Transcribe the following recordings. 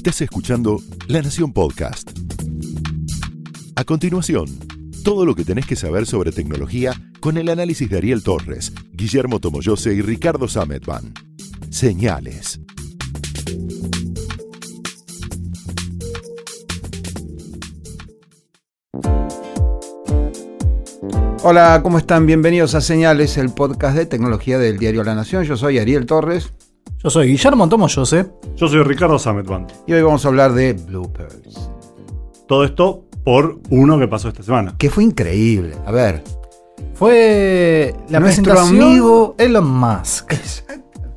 Estás escuchando La Nación Podcast. A continuación, todo lo que tenés que saber sobre tecnología con el análisis de Ariel Torres, Guillermo Tomoyose y Ricardo Sametban. Señales. Hola, ¿cómo están? Bienvenidos a Señales, el podcast de tecnología del diario La Nación. Yo soy Ariel Torres Yo soy Guillermo Tomo José. Yo soy Ricardo Sametban. y hoy vamos a hablar de bloopers. Todo esto por uno que pasó esta semana. Que fue increíble. A ver, Fue la Nuestro presentación amigo- Elon Musk,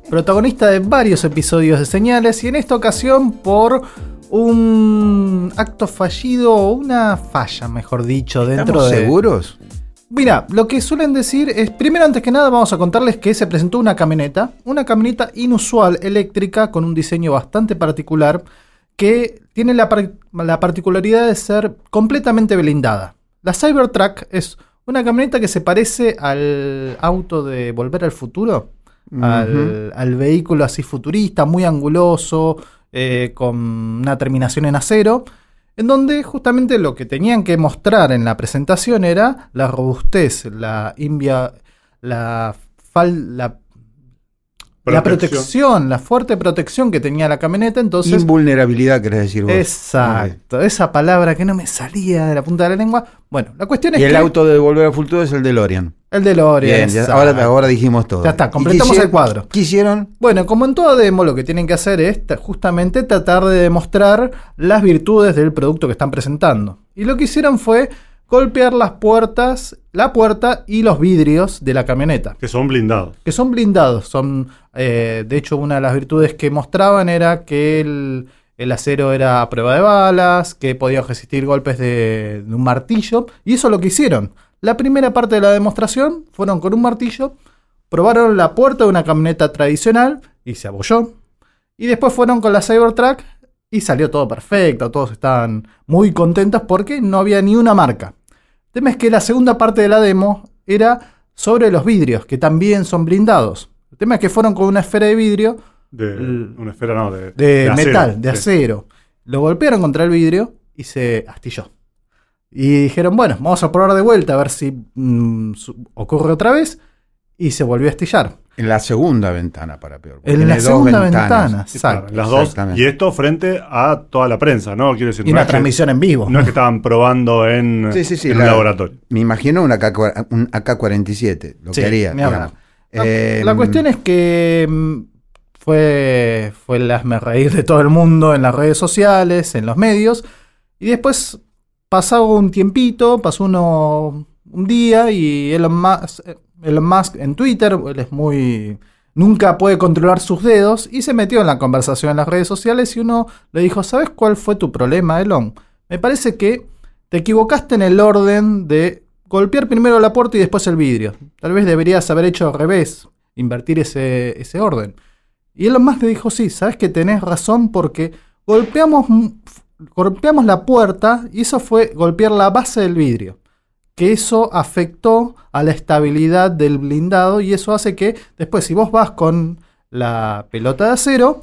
protagonista de varios episodios de Señales y en esta ocasión por un acto fallido o una falla, mejor dicho, dentro ¿estamos de seguros? Mira, lo que suelen decir es, primero antes que nada vamos a contarles que se presentó una camioneta, una camioneta inusual eléctrica con un diseño bastante particular que tiene la, par- la particularidad de ser completamente blindada. La Cybertruck es una camioneta que se parece al auto de Volver al Futuro, al, al vehículo así futurista, muy anguloso, eh, con una terminación en acero en donde justamente lo que tenían que mostrar en la presentación era la robustez, la invia, la, fal- la, la protección, la fuerte protección que tenía la camioneta. Entonces, Invulnerabilidad, querés decir vos. exacto, esa palabra que no me salía de la punta de la lengua. Bueno, la cuestión es Y el que auto de Volver al Futuro es el DeLorean. el DeLorean. Bien, ahora, ahora dijimos todo. Ya está, ¿Y completamos el cuadro. ¿Qué hicieron? Bueno, como en toda demo, lo que tienen que hacer es ta- justamente tratar de demostrar las virtudes del producto que están presentando. Y lo que hicieron fue golpear las puertas, la puerta y los vidrios de la camioneta, Que son blindados. que son blindados. Son, eh, de hecho, una de las virtudes que mostraban era que el, el acero era a prueba de balas, que podía resistir golpes de, de un martillo, y eso es lo que hicieron. La primera parte de la demostración fueron con un martillo, probaron la puerta de una camioneta tradicional y se abolló. Y después fueron con la Cybertruck y salió todo perfecto, todos estaban muy contentos porque no había ni una marca. El tema es que la segunda parte de la demo era sobre los vidrios, que también son blindados. El tema es que fueron con una esfera de vidrio De una esfera, no, de, de, acero. metal, de Sí. acero. Lo golpearon contra el vidrio y se astilló. Y dijeron, bueno, vamos a probar de vuelta a ver si mm, ocurre otra vez. Y se volvió a astillar. En la segunda ventana, para peor. En la segunda ventanas. ventana, exacto. las dos. Y esto frente a toda la prensa, ¿no? Quiero decir, Y no, una es que, transmisión en vivo. no es que estaban probando en, Sí, sí, sí, en la- un laboratorio. Me imagino una AK, un AK-47, lo Sí, que haría. La, Eh, la cuestión es que mm, fue, fue el hazme reír de todo el mundo en las redes sociales, en los medios. Y después pasó un tiempito, pasó uno un día y Elon Musk, Elon Musk en Twitter, él es muy... Nunca puede controlar sus dedos y se metió en la conversación en las redes sociales y uno le dijo, ¿sabes cuál fue tu problema, Elon? Me parece que te equivocaste en el orden de golpear primero la puerta y después el vidrio. Tal vez deberías haber hecho al revés, invertir ese, ese orden. Y Elon Musk le dijo, sí, sabes que tenés razón porque golpeamos, golpeamos la puerta y eso fue golpear la base del vidrio. Que eso afectó a la estabilidad del blindado y eso hace que después si vos vas con la pelota de acero,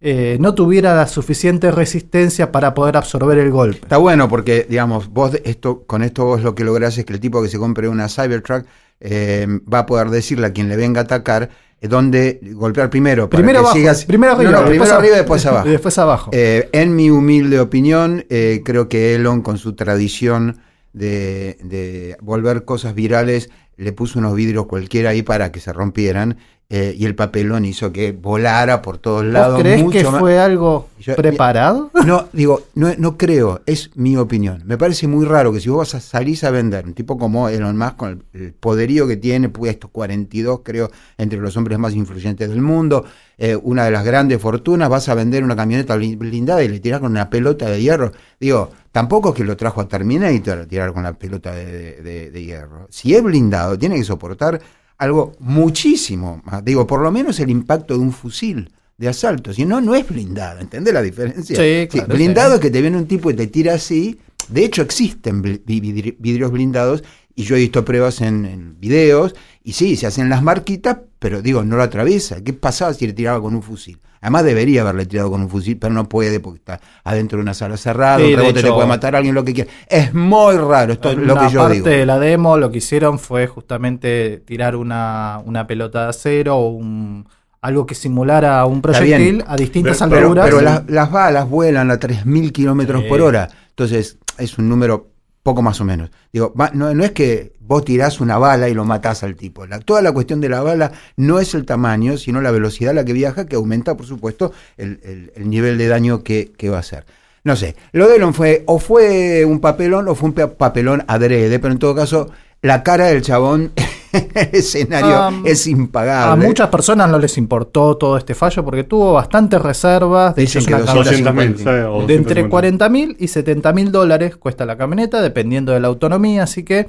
eh, no tuviera la suficiente resistencia para poder absorber el golpe. Está bueno porque, digamos, vos esto, con esto vos lo que lográs es que el tipo que se compre una Cybertruck eh, va a poder decirle a quien le venga a atacar eh, dónde golpear primero. para Primero que abajo, sigas- primero arriba, No, no, después primero arriba y después abajo. Y después abajo. Eh, en mi humilde opinión, creo que Elon, con su tradición de, de volver cosas virales, le puso unos vidrios cualquiera ahí para que se rompieran. eh, y el papelón hizo que volara por todos lados. ¿Vos crees mucho que más- fue algo Yo- preparado? no, digo, no, no creo, es mi opinión. Me parece muy raro que si vos vas a salís a vender, un tipo como Elon Musk, con el, el poderío que tiene, puesto 42, creo, entre los hombres más influyentes del mundo, eh, una de las grandes fortunas, vas a vender una camioneta blin- blindada y le tirás con una pelota de hierro. Digo, tampoco es que lo trajo a Terminator a tirar con la pelota de, de- de- de hierro. Si es blindado, tiene que soportar algo muchísimo más. Digo, por lo menos el impacto de un fusil de asalto. Si no, no es blindado. ¿Entendés la diferencia? Sí, claro, blindado sí. es que te viene un tipo y te tira así. De hecho, existen vidrios blindados Y yo he visto pruebas en, en videos, y sí, se hacen las marquitas, pero digo, no lo atraviesa. ¿Qué pasaba si le tiraba con un fusil? Además debería haberle tirado con un fusil, pero no puede porque está adentro de una sala cerrada, Sí, un rebote te hecho- puede matar a alguien, lo que quiera. Es muy raro, esto es lo que yo parte digo. de la demo lo que hicieron fue justamente tirar una, una pelota de acero o un, algo que simulara un proyectil a distintas Pero- Pero, alturas. pero las, las balas vuelan a 3.000 kilómetros Sí. por hora. Entonces, es un número poco más o menos. Digo, no, no es que vos tirás una bala y lo matás al tipo. La- toda la cuestión de la bala no es el tamaño, sino la velocidad a la que viaja, que aumenta, por supuesto, el, el- el nivel de daño que, que va a hacer. No sé, lo de Elon fue, o fue un papelón o fue un pa- papelón adrede, pero en todo caso, la cara del chabón escenario Um, es a impagable. muchas personas no les importó todo este fallo porque tuvo bastantes reservas. De Dicen hecho, que es una 200 camioneta 200.000, ¿sabes? O de entre 250.000. 40 mil y 70 mil dólares cuesta la camioneta, dependiendo de la autonomía. Así que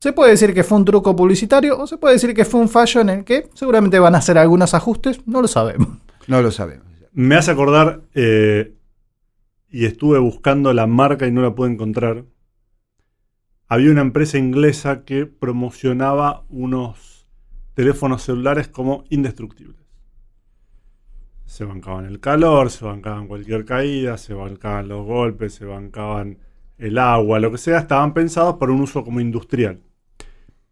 se puede decir que fue un truco publicitario o se puede decir que fue un fallo en el que seguramente van a hacer algunos ajustes. No lo sabemos. No lo sabemos. Me hace acordar, eh, y estuve buscando la marca y no la pude encontrar. Había una empresa inglesa que promocionaba unos teléfonos celulares como indestructibles. Se bancaban el calor, se bancaban cualquier caída, se bancaban los golpes, se bancaban el agua, lo que sea, estaban pensados para un uso como industrial.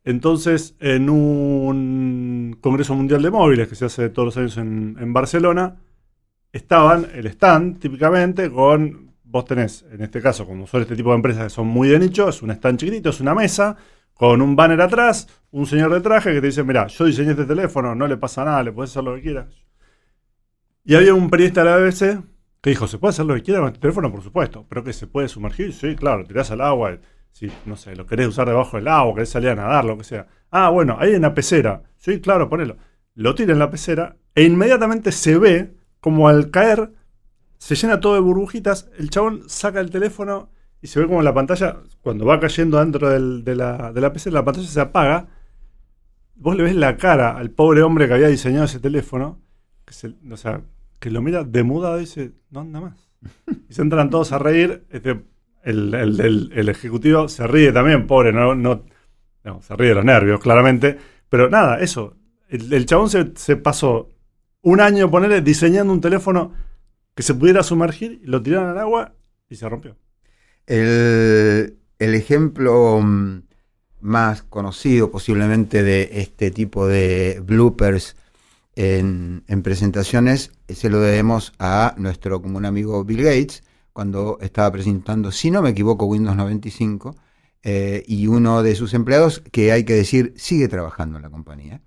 Entonces, en un Congreso Mundial de Móviles que se hace todos los años en, en Barcelona, estaban el stand típicamente con, vos tenés, en este caso, como son este tipo de empresas que son muy de nicho, es un stand chiquitito, es una mesa, con un banner atrás, un señor de traje que te dice, mira, yo diseñé este teléfono, no le pasa nada, le puedes hacer lo que quieras. Y había un periodista de la BBC que dijo, ¿se puede hacer lo que quiera con este teléfono? Por supuesto, pero que se puede sumergir, sí, claro, tirás al agua, si, no sé, lo querés usar debajo del agua, querés salir a nadar, lo que sea. Ah, bueno, ahí hay una pecera, sí, claro, ponelo. Lo tira en la pecera e inmediatamente se ve como al caer se llena todo de burbujitas, el chabón saca el teléfono y se ve como la pantalla, cuando va cayendo dentro del- de, la, de la pecera, la pantalla se apaga. Vos le ves la cara al pobre hombre que había diseñado ese teléfono, que, se- o sea, que lo mira demudado y dice, no anda más. Y se entran todos a reír. Este, el, el- el- el ejecutivo se ríe también, pobre, no, no, no, se ríe de los nervios, claramente. Pero nada, eso. El, el chabón se, se pasó un año, ponerle, diseñando un teléfono que se pudiera sumergir, lo tiraron al agua y se rompió. El, el ejemplo mm, más conocido posiblemente de este tipo de bloopers en, en presentaciones se lo debemos a nuestro común amigo Bill Gates cuando estaba presentando, si no me equivoco, Windows 95 eh, y uno de sus empleados, que hay que decir sigue trabajando en la compañía,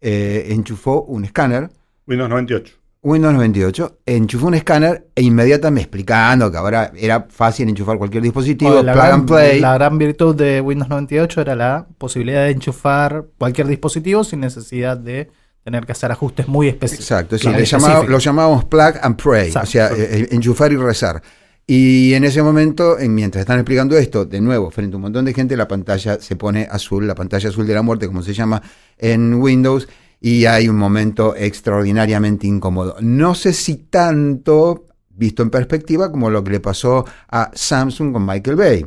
eh, enchufó un escáner Windows 98. Windows 98, enchufó un escáner e inmediatamente explicando que ahora era fácil enchufar cualquier dispositivo, plug gran, and play. la gran virtud de Windows 98 era la posibilidad de enchufar cualquier dispositivo sin necesidad de tener que hacer ajustes muy específicos. Exacto, sí, Claro, le llamaba- lo llamábamos plug and pray, Exacto. o sea, eh, eh, enchufar y rezar. Y en ese momento, en- mientras están explicando esto, de nuevo, frente a un montón de gente, la pantalla se pone azul, la pantalla azul de la muerte, como se llama en Windows, y hay un momento extraordinariamente incómodo. No sé si tanto, visto en perspectiva, como lo que le pasó a Samsung con Michael Bay.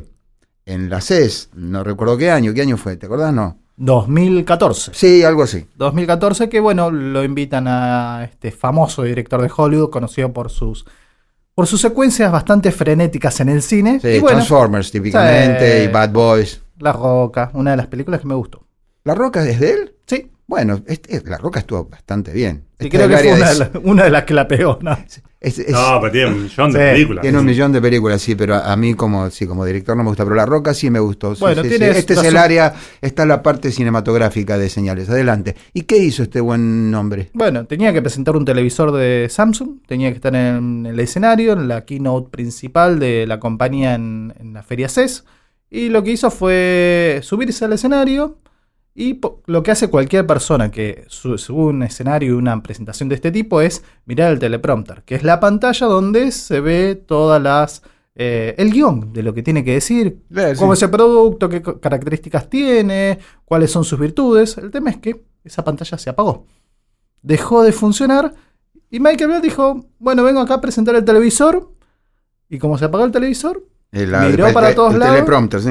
En la CES, no recuerdo qué año, ¿qué año fue? ¿Te acordás? No. 2014. Sí, algo así. 2014 que bueno, lo invitan a este famoso director de Hollywood, conocido por sus por sus secuencias bastante frenéticas en el cine. Sí, y bueno, Transformers típicamente, Sí. y Bad Boys. La Roca, una de las películas que me gustó. ¿La Roca es de él? Sí, Bueno, este- La Roca estuvo bastante bien. y Este creo que fue una de- de, la- una de las que la pegó. ¿no? es- es- No, pero tiene un millón de Sí, películas. tiene un millón de películas, sí, pero a a mí como, sí, como director no me gusta, pero La Roca sí me gustó. Bueno, sí, tiene sí. Este es esta el área, está la parte cinematográfica de señales. Adelante. ¿Y qué hizo este buen nombre? Bueno, tenía que presentar un televisor de Samsung, tenía que estar en el escenario, en la keynote principal de la compañía en, en la feria CES. Y lo que hizo fue subirse al escenario y lo que hace cualquier persona que su- sube un escenario y una presentación de este tipo es mirar el teleprompter, que es la pantalla donde se ve todas las... eh, el guion de lo que tiene que decir, Eh, sí. cómo es el producto, qué características tiene, cuáles son sus virtudes. El tema es que esa pantalla se apagó. Dejó de funcionar y Michael Bay dijo, bueno, vengo acá a presentar el televisor. Y como se apagó el televisor, El, Miró el- para el- todos el lados. teleprompter, sí.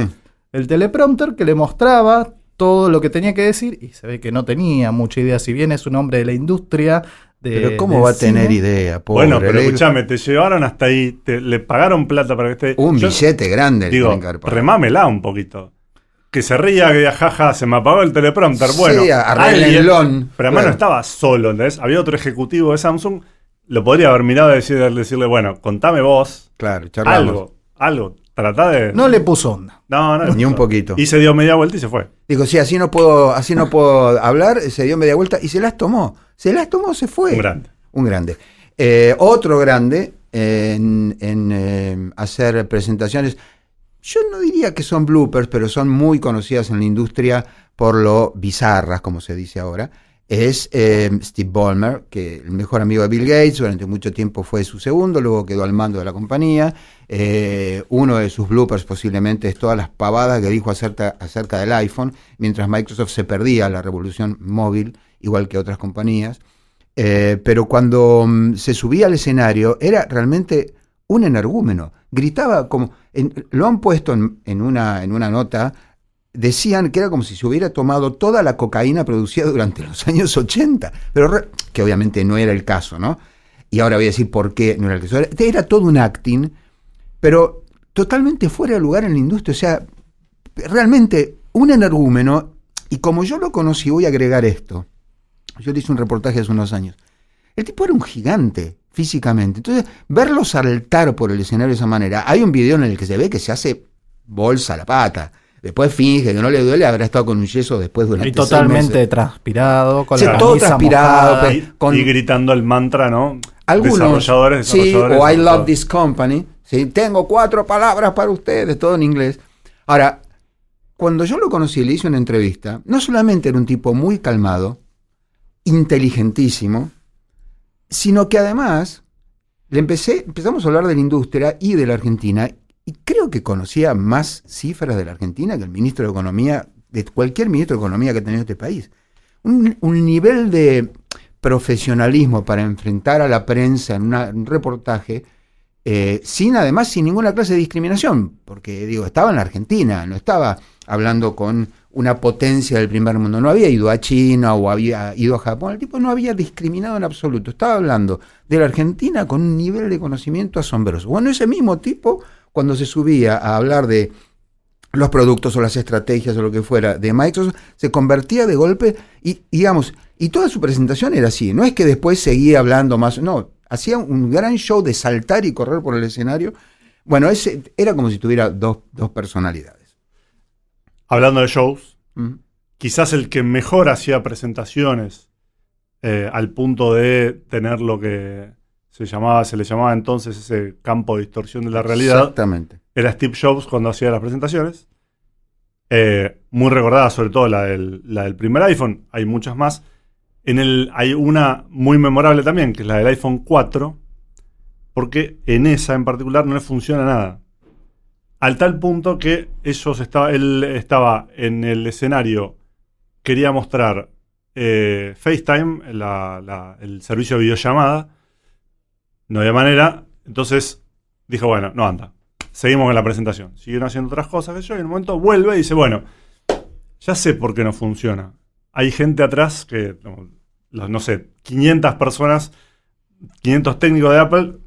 el teleprompter que le mostraba todo lo que tenía que decir y se ve que no tenía mucha idea, si bien es un hombre de la industria. De, Pero ¿cómo va a tener idea? Pobre, bueno, pero escúchame, te llevaron hasta ahí, te- le pagaron plata para que esté. Un Yo billete grande. Digo, remámela un poquito. Que se ría, que jaja, se me apagó el teleprompter. Sí, Bueno, arréglenlo. alguien- Pero además Claro. no estaba solo, ¿entendés? Había otro ejecutivo de Samsung. Lo podría haber mirado y decirle, decirle bueno, contame vos Claro, charlamos. algo, algo. Tratá de. No le puso onda. no, no, Ni un poquito. Y se dio media vuelta y se fue. Digo, sí, así no puedo, así no puedo hablar, se dio media vuelta y se las tomó. Se las tomó, se fue. Un grande. Un grande. Eh, otro grande en, en, eh, hacer presentaciones. Yo no diría que son bloopers, pero son muy conocidas en la industria por lo bizarras, como se dice ahora. Es eh, Steve Ballmer, que el mejor amigo de Bill Gates, durante mucho tiempo fue su segundo, luego quedó al mando de la compañía. Eh, uno de sus bloopers posiblemente es todas las pavadas que dijo acerca, del iPhone, mientras Microsoft se perdía la revolución móvil, igual que otras compañías. Eh, pero cuando mm, se subía al escenario era realmente un energúmeno. Gritaba como, lo han puesto en, en una, en una nota, decían que era como si se hubiera tomado toda la cocaína producida durante los años 80, pero re- que obviamente no era el caso, ¿no? Y ahora voy a decir por qué no era el caso. Era, todo un acting, pero totalmente fuera de lugar en la industria. O sea, realmente un energúmeno, y como yo lo conocí, voy a agregar esto. Yo le hice un reportaje hace unos años. El tipo era un gigante físicamente. Entonces, verlo saltar por el escenario de esa manera. Hay un video en el que se ve que se hace bolsa a la pata. Después finge que no le duele, habrá estado con un yeso después durante Y totalmente meses. transpirado, con Sí, la todo camisa transpirado, mojada. pe- Y, con- y gritando el mantra, ¿no? Algunos, desarrolladores, sí, o I love this company. Sí, tengo cuatro palabras para ustedes, todo en inglés. Ahora, cuando yo lo conocí y le hice una entrevista, no solamente era un tipo muy calmado, inteligentísimo, sino que además le empecé, empezamos a hablar de la industria y de la Argentina, y creo que conocía más cifras de la Argentina que el ministro de Economía, de cualquier ministro de Economía que ha tenido este país. Un, nivel de profesionalismo para enfrentar a la prensa en un reportaje, eh, sin además sin ninguna clase de discriminación, porque digo, estaba en la Argentina, no estaba hablando con una potencia del primer mundo, no había ido a China o había ido a Japón, el tipo no había discriminado en absoluto, estaba hablando de la Argentina con un nivel de conocimiento asombroso. Bueno, ese mismo tipo, cuando se subía a hablar de los productos o las estrategias o lo que fuera de Microsoft, se convertía de golpe y, digamos, y toda su presentación era así. No es que después seguía hablando más, no, hacía un gran show de saltar y correr por el escenario. Bueno, ese era como si tuviera dos, dos personalidades. Hablando de shows, Mm. quizás el que mejor hacía presentaciones eh, al punto de tener lo que se llamaba, se le llamaba entonces ese campo de distorsión de la realidad, Exactamente. era Steve Jobs cuando hacía las presentaciones. Eh, muy recordada, sobre todo la del, la del primer iPhone. Hay muchas más. En el, hay una muy memorable también, que es la del iPhone 4, porque en esa en particular no le funciona nada. Al tal punto que ellos estaba, él estaba en el escenario, quería mostrar eh, FaceTime, la- la- el servicio de videollamada. No había manera. Entonces dijo, bueno, no anda. Seguimos con la presentación. Siguieron haciendo otras cosas que yo y en un momento vuelve y dice, bueno, ya sé por qué no funciona. Hay gente atrás que, no, no sé, 500 personas, 500 técnicos de Apple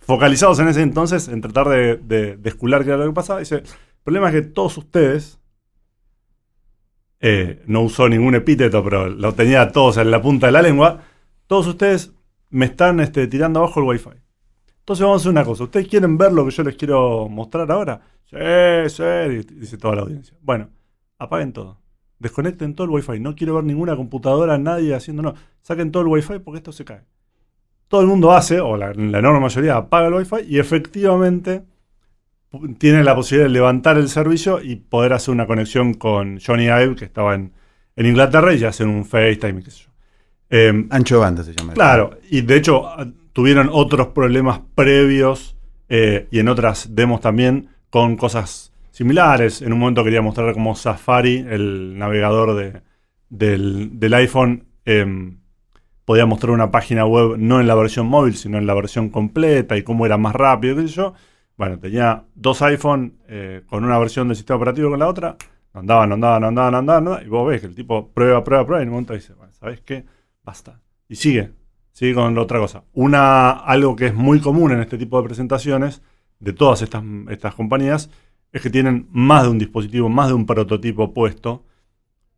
focalizados en ese entonces en tratar de, de, escular qué era lo que pasaba. Dice, el problema es que todos ustedes, eh, no usó ningún epíteto, pero lo tenía todos en la punta de la lengua, todos ustedes me están este, tirando abajo el wifi. Entonces vamos a hacer una cosa. ¿Ustedes quieren ver lo que yo les quiero mostrar ahora? Sí, sí, dice toda la audiencia. Bueno, apaguen todo. Desconecten todo el wifi. No quiero ver ninguna computadora, nadie haciendo no. Saquen todo el wifi porque esto se cae. Todo el mundo hace, o la, enorme mayoría apaga el wifi y efectivamente tiene la posibilidad de levantar el servicio y poder hacer una conexión con Johnny Ive, que estaba en, Inglaterra, y hacer un FaceTime y qué sé yo. Em, Ancho de banda se llama. Claro, y de hecho a- tuvieron otros problemas previos eh, y en otras demos también con cosas similares. En un momento quería mostrar cómo Safari, el navegador de- del, del iPhone, em, podía mostrar una página web no en la versión móvil, sino en la versión completa y cómo era más rápido, qué sé yo. Bueno, tenía dos iPhone eh, con una versión del sistema operativo con la otra. No andaban, no andaban, no andaban, no andaban, no andaban, Y vos ves que el tipo prueba, prueba, prueba. Y en un momento dice, bueno, ¿sabes qué? Basta. Y sigue. Sigue con otra cosa. Una, algo que es muy común en este tipo de presentaciones de todas estas, estas compañías es que tienen más de un dispositivo, más de un prototipo puesto,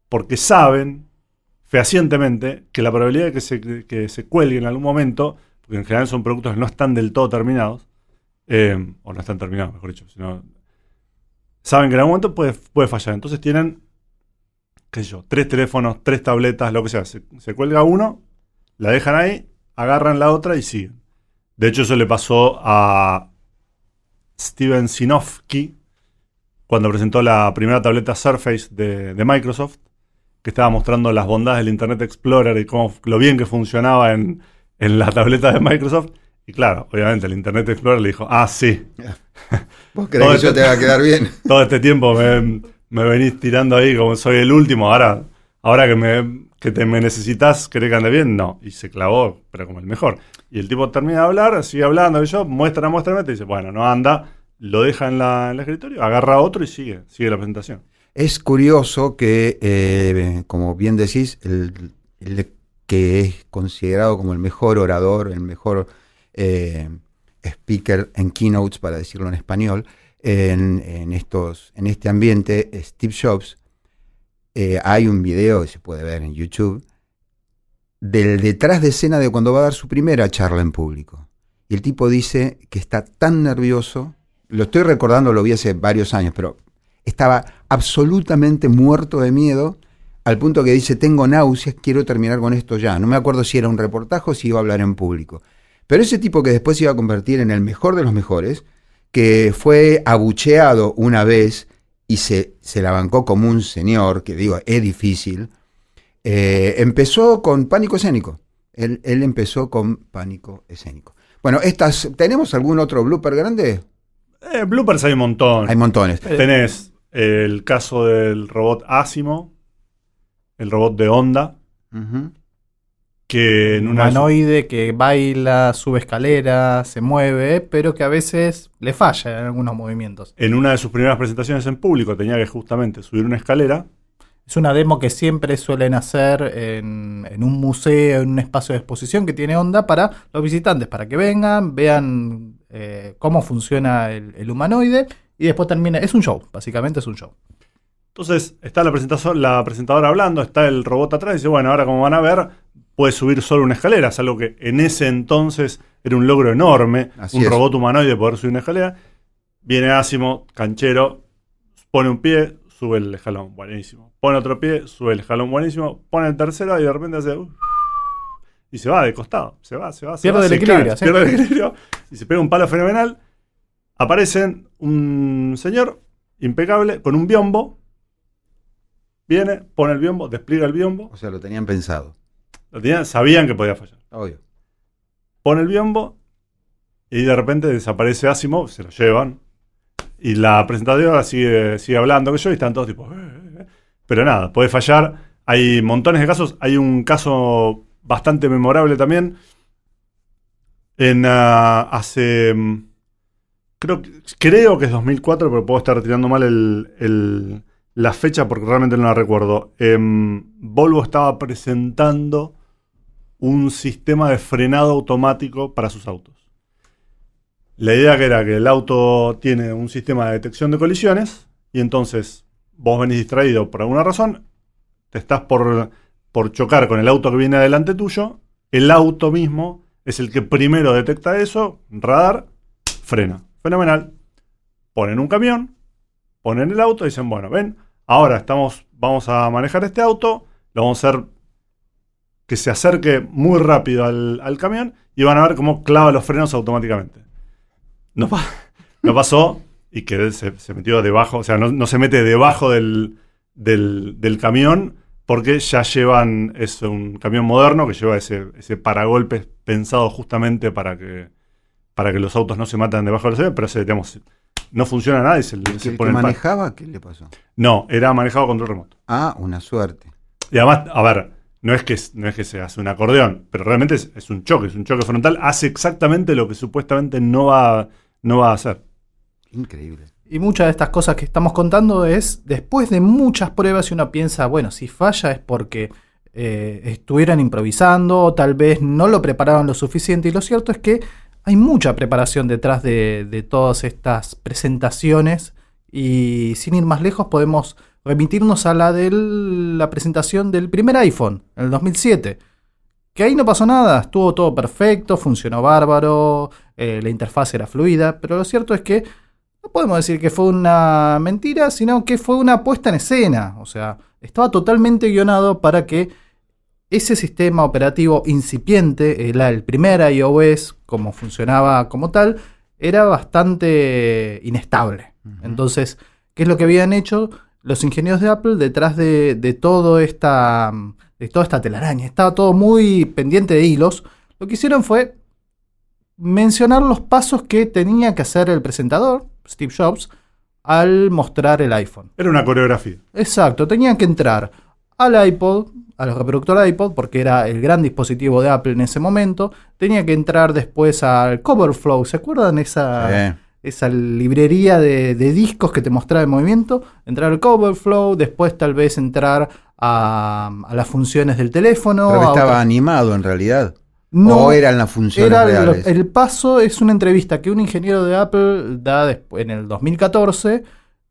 porque saben fehacientemente que la probabilidad de que se, que se cuelgue en algún momento, porque en general son productos que no están del todo terminados, eh, o no están terminados, mejor dicho, sino saben que en algún momento puede, puede fallar. Entonces tienen, qué sé yo, tres teléfonos, tres tabletas, lo que sea. Se, se cuelga uno, la dejan ahí, agarran la otra y siguen. De hecho, eso le pasó a Steven Sinofsky cuando presentó la primera tableta Surface de, de Microsoft, que estaba mostrando las bondades del Internet Explorer y cómo, lo bien que funcionaba en, en la tableta de Microsoft. Y claro, obviamente el Internet Explorer le dijo, ah, sí. ¿Vos crees que yo este- te va a quedar bien? Todo este tiempo me, me venís tirando ahí como soy el último. Ahora, ahora que, me, que te me necesitas, ¿querés que ande bien? No. Y se clavó, pero como el mejor. Y el tipo termina de hablar, sigue hablando, y yo, muestra, muestra, te dice, bueno, no anda, lo deja en, la, en el escritorio, agarra otro y sigue, sigue la presentación. Es curioso que, eh, como bien decís, el, el que es considerado como el mejor orador, el mejor eh, speaker en keynotes, para decirlo en español, en, estos, en este ambiente, Steve Jobs, eh, hay un video que se puede ver en YouTube del detrás de escena de cuando va a dar su primera charla en público. Y el tipo dice que está tan nervioso, lo estoy recordando, lo vi hace varios años, pero estaba absolutamente muerto de miedo al punto que dice, tengo náuseas, quiero terminar con esto ya. No me acuerdo si era un reportaje o si iba a hablar en público. Pero ese tipo que después se iba a convertir en el mejor de los mejores, que fue abucheado una vez y se, se la bancó como un señor, que digo, es difícil, eh, empezó con pánico escénico. Él, él empezó con pánico escénico. Bueno, estas, ¿tenemos algún otro blooper grande? Eh, bloopers hay un montón. Hay montones. Tenés el caso del robot Asimo, el robot de Honda, Ujú. Que en Un una humanoide que baila, sube escalera, se mueve, pero que a veces le falla en algunos movimientos. en una de sus primeras presentaciones en público tenía que justamente subir una escalera. Es una demo que siempre suelen hacer en, en un museo, en un espacio de exposición que tiene onda para los visitantes, para que vengan, vean eh, cómo funciona el, el humanoide y después termina. Es un show, básicamente es un show. Entonces está la, presentazo- la presentadora hablando, está el robot atrás y dice, bueno, ahora como van a ver, puede subir solo una escalera, es algo que en ese entonces era un logro enorme, Así un es. robot humanoide poder subir una escalera. Viene Asimo, canchero, pone un pie, sube el escalón, buenísimo. Pone otro pie, sube el escalón, buenísimo. Pone el tercero y de repente hace... "Uf", y se va de costado, se va, se va, se Pierde va, el se equilibrio, cae, sí. pierde el equilibrio y se pega un palo fenomenal. Aparecen un señor impecable con un biombo. Viene, pone el biombo, despliega el biombo. O sea, lo tenían pensado. Lo tenían- sabían que podía fallar. Obvio. Pone el biombo y de repente desaparece Asimov, se lo llevan. Y la presentadora sigue, sigue hablando que yo y están todos tipo. "Eh, eh, eh". Pero nada, puede fallar. Hay montones de casos. Hay un caso bastante memorable también. En ah, hace. mm, Creo, que- creo que es 2004, pero puedo estar tirando mal el- el- la fecha porque realmente no la recuerdo. Em, Volvo estaba presentando un sistema de frenado automático para sus autos. La idea que era que el auto tiene un sistema de detección de colisiones y entonces vos venís distraído por alguna razón, te estás por, por chocar con el auto que viene adelante tuyo, el auto mismo es el que primero detecta eso, radar, frena. Fenomenal. Ponen un camión, ponen el auto y dicen, bueno, ven, ahora estamos, vamos a manejar este auto, lo vamos a hacer que se acerque muy rápido al, al camión y van a ver cómo clava los frenos automáticamente. No, pa- no pasó y que él se, se metió debajo, o sea, no, no se mete debajo del, del, del camión porque ya llevan, es un camión moderno que lleva ese, ese paragolpes pensado justamente para que, para que los autos no se matan debajo de los aviones, pero se, digamos, no funciona nada y se, ¿El se que pone manejaba? ¿Qué le pasó? No, era manejado control remoto. Ah, una suerte. Y además, a ver, no es que, no es que se hace un acordeón, pero realmente es, es un choque, es un choque frontal. Hace exactamente lo que supuestamente no va, no va a hacer. Increíble. Y muchas de estas cosas que estamos contando es después de muchas pruebas y uno piensa, bueno, si falla es porque eh, estuvieran improvisando o tal vez no lo prepararon lo suficiente. Y lo cierto es que hay mucha preparación detrás de, de todas estas presentaciones y sin ir más lejos podemos remitirnos a la de la presentación del primer iPhone, en el 2007. Que ahí no pasó nada, estuvo todo perfecto, funcionó bárbaro, eh, la interfaz era fluida, pero lo cierto es que no podemos decir que fue una mentira, sino que fue una puesta en escena. O sea, estaba totalmente guionado para que ese sistema operativo incipiente, el, el primer iOS, como funcionaba como tal, era bastante inestable. Entonces, ¿qué es lo que habían hecho los ingenieros de Apple detrás de, de, todo esta, de toda esta telaraña? Estaba todo muy pendiente de hilos. Lo que hicieron fue mencionar los pasos que tenía que hacer el presentador, Steve Jobs, al mostrar el iPhone. Era una coreografía. Exacto, tenían que entrar al iPod, al reproductor iPod, porque era el gran dispositivo de Apple en ese momento. Tenía que entrar después al Coverflow, ¿se acuerdan esa, Sí. Esa librería de, de discos que te mostraba el movimiento? Entrar al Coverflow, después tal vez entrar a, a las funciones del teléfono. Pero estaba animado en realidad. No, o eran las funciones era reales. el paso es una entrevista que un ingeniero de Apple da despu- en el 2014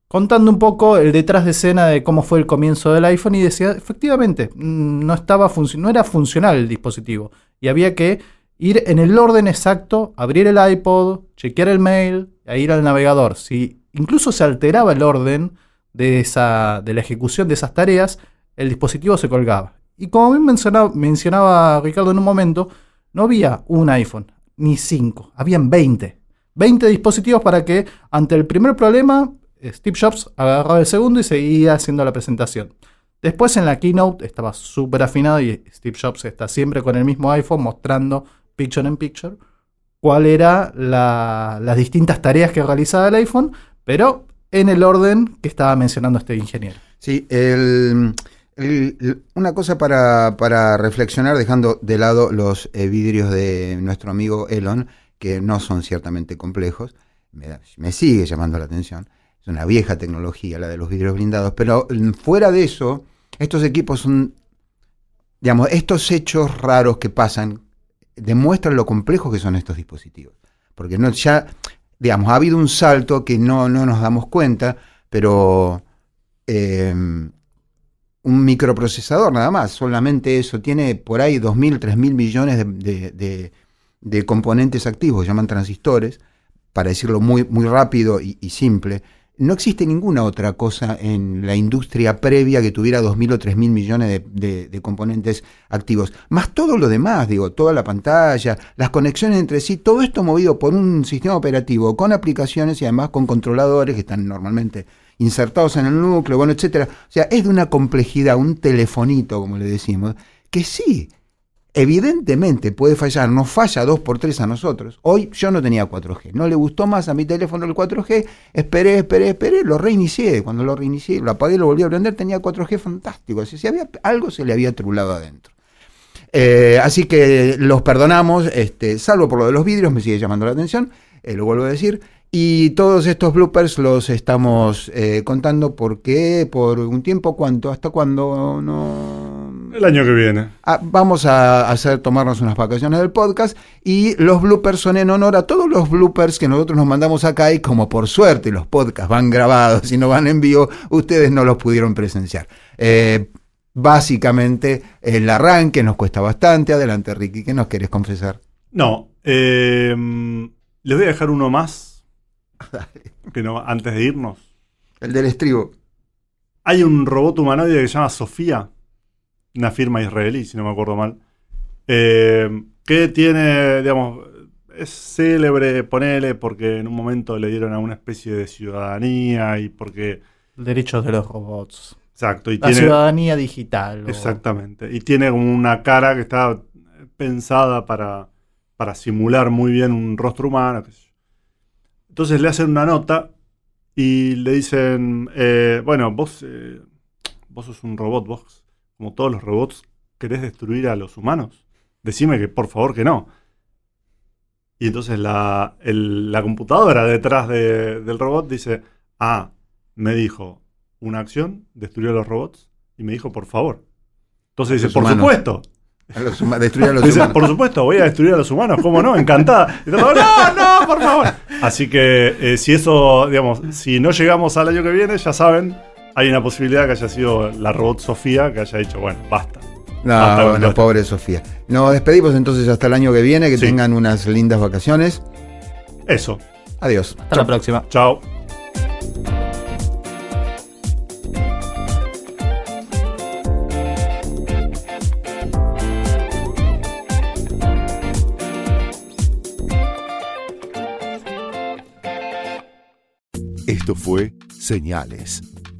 contando un poco el detrás de escena de cómo fue el comienzo del iPhone y decía, efectivamente, mm, no, estaba no era funcional el dispositivo y había que ir en el orden exacto, abrir el iPod, chequear el mail e ir al navegador. Si incluso se alteraba el orden de, esa, de la ejecución de esas tareas, el dispositivo se colgaba. Y como bien mencionaba, mencionaba Ricardo en un momento, no había un iPhone, ni cinco, habían 20. 20 dispositivos para que ante el primer problema, Steve Jobs agarraba el segundo y seguía haciendo la presentación. Después en la keynote estaba súper afinado y Steve Jobs está siempre con el mismo iPhone mostrando picture in picture cuál era la- las distintas tareas que realizaba el iPhone, pero en el orden que estaba mencionando este ingeniero. Sí, el- una cosa para, para reflexionar, dejando de lado los eh, vidrios de nuestro amigo Elon, que no son ciertamente complejos, me, sigue llamando la atención. Es una vieja tecnología la de los vidrios blindados, pero fuera de eso, estos equipos son, digamos, estos hechos raros que pasan demuestran lo complejos que son estos dispositivos. Porque no, ya, digamos, ha habido un salto que no, no nos damos cuenta, pero eh, un microprocesador nada más, solamente eso, tiene por ahí 2.000, 3.000 millones de, de- de- de componentes activos, llaman transistores, para decirlo muy, muy rápido y simple. No existe ninguna otra cosa en la industria previa que tuviera 2.000 o 3.000 millones de, de- de componentes activos. Más todo lo demás, digo, toda la pantalla, las conexiones entre sí, todo esto movido por un sistema operativo con aplicaciones y además con controladores que están normalmente insertados en el núcleo, bueno, etcétera. O sea, es de una complejidad, un telefonito, como le decimos, que sí, evidentemente puede fallar, nos falla 2 por 3 a nosotros. Hoy yo no tenía 4G, no le gustó más a mi teléfono el 4G, esperé, esperé, esperé, lo reinicié, cuando lo reinicié, lo apagué, lo volví a prender, tenía 4G fantástico, si, había algo se le había trulado adentro. Eh, así que los perdonamos, este, salvo por lo de los vidrios, me sigue llamando la atención, eh, lo vuelvo a decir. Y todos estos bloopers los estamos eh, contando porque por un tiempo, ¿cuánto? ¿Hasta cuándo? No... El año que viene. Ah, vamos a hacer tomarnos unas vacaciones del podcast y los bloopers son en honor a todos los bloopers que nosotros nos mandamos acá y como por suerte los podcasts van grabados y no van en vivo, ustedes no los pudieron presenciar. Eh, básicamente el arranque nos cuesta bastante. Adelante Ricky, ¿qué nos querés confesar? No, eh, les voy a dejar uno más. Que no, antes de irnos. El del estribo. Hay un robot humanoide que se llama Sofía, una firma israelí, si no me acuerdo mal, eh, que tiene, digamos, es célebre, ponele, porque en un momento le dieron a una especie de ciudadanía y porque, Derechos de los robots. exacto, y La tiene, ciudadanía digital. o- exactamente, y tiene como una cara que está pensada para, para simular muy bien un rostro humano. Entonces le hacen una nota y le dicen, eh, bueno, vos, eh, vos sos un robot, vos, como todos los robots, querés destruir a los humanos. Decime que por favor que no. Y entonces la, el- la computadora detrás de- del robot dice, ah, me dijo una acción, destruyó a los robots, y me dijo, por favor. Entonces dice, por humanos. supuesto. A los destruir a los Dice, humanos. por supuesto, voy a destruir a los humanos, ¿cómo no? Encantada. Y todo, no, no, por favor. Así que eh, si eso, digamos, si no llegamos al año que viene, ya saben, hay una posibilidad que haya sido la robot Sofía que haya dicho, bueno, basta. No, bueno, luego. pobre Sofía. Nos despedimos entonces hasta el año que viene, que Sí. tengan unas lindas vacaciones. Eso. Adiós. Hasta la próxima. Chao. Esto fue Señales,